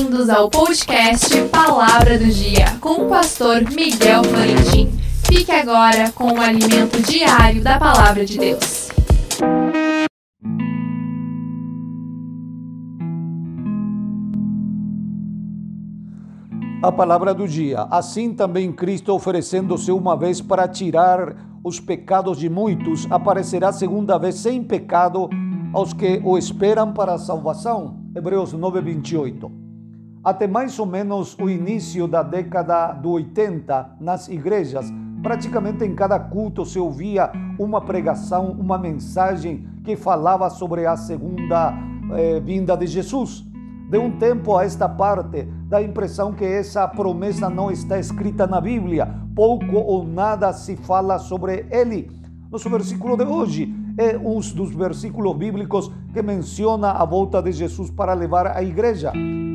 Bem-vindos ao podcast Palavra do Dia com o pastor Miguel Florentin. Fique agora com o alimento diário da Palavra de Deus. A palavra do dia. Assim também Cristo, oferecendo-se uma vez para tirar os pecados de muitos, aparecerá segunda vez sem pecado aos que o esperam para a salvação. Hebreus 9:28. Até mais ou menos o início da década do 80, nas igrejas, praticamente em cada culto se ouvia uma pregação, uma mensagem que falava sobre a segunda eh, vinda de Jesus. De um tempo a esta parte, dá a impressão que essa promessa não está escrita na Bíblia. Pouco ou nada se fala sobre ele. Nosso versículo de hoje é um dos versículos bíblicos que menciona a volta de Jesus para levar a igreja.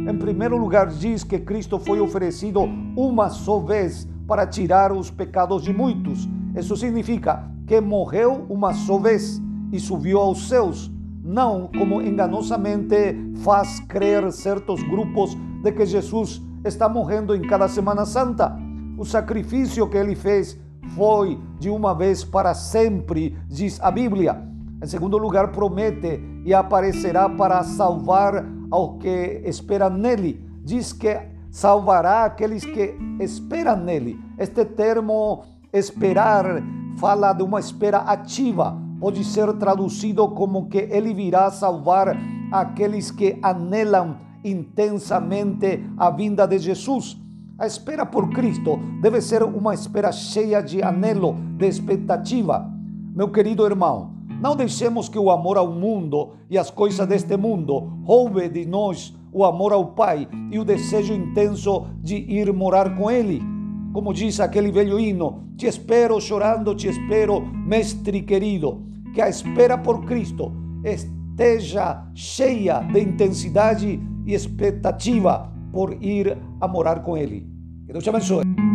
Em primeiro lugar, diz que Cristo foi oferecido uma só vez para tirar os pecados de muitos. Isso significa que morreu uma só vez e subiu aos céus não como enganosamente faz crer certos grupos de que Jesus está morrendo em cada Semana Santa. O sacrifício que ele fez foi de uma vez para sempre, diz a Bíblia. Em segundo lugar, promete e aparecerá para salvar ao que esperam nele. Diz que salvará aqueles que esperam nele. Este termo esperar fala de uma espera ativa pode ser traduzido como que ele virá salvar aqueles que anelam intensamente a vinda de Jesus. A espera por Cristo deve ser uma espera cheia de anelo, de expectativa. Meu querido irmão, não deixemos que o amor ao mundo e as coisas deste mundo roube de nós o amor ao Pai e o desejo intenso de ir morar com Ele. Como diz aquele velho hino, te espero chorando, te espero, mestre querido. Que a espera por Cristo esteja cheia de intensidade e expectativa por ir a morar com Ele. Que Deus te abençoe.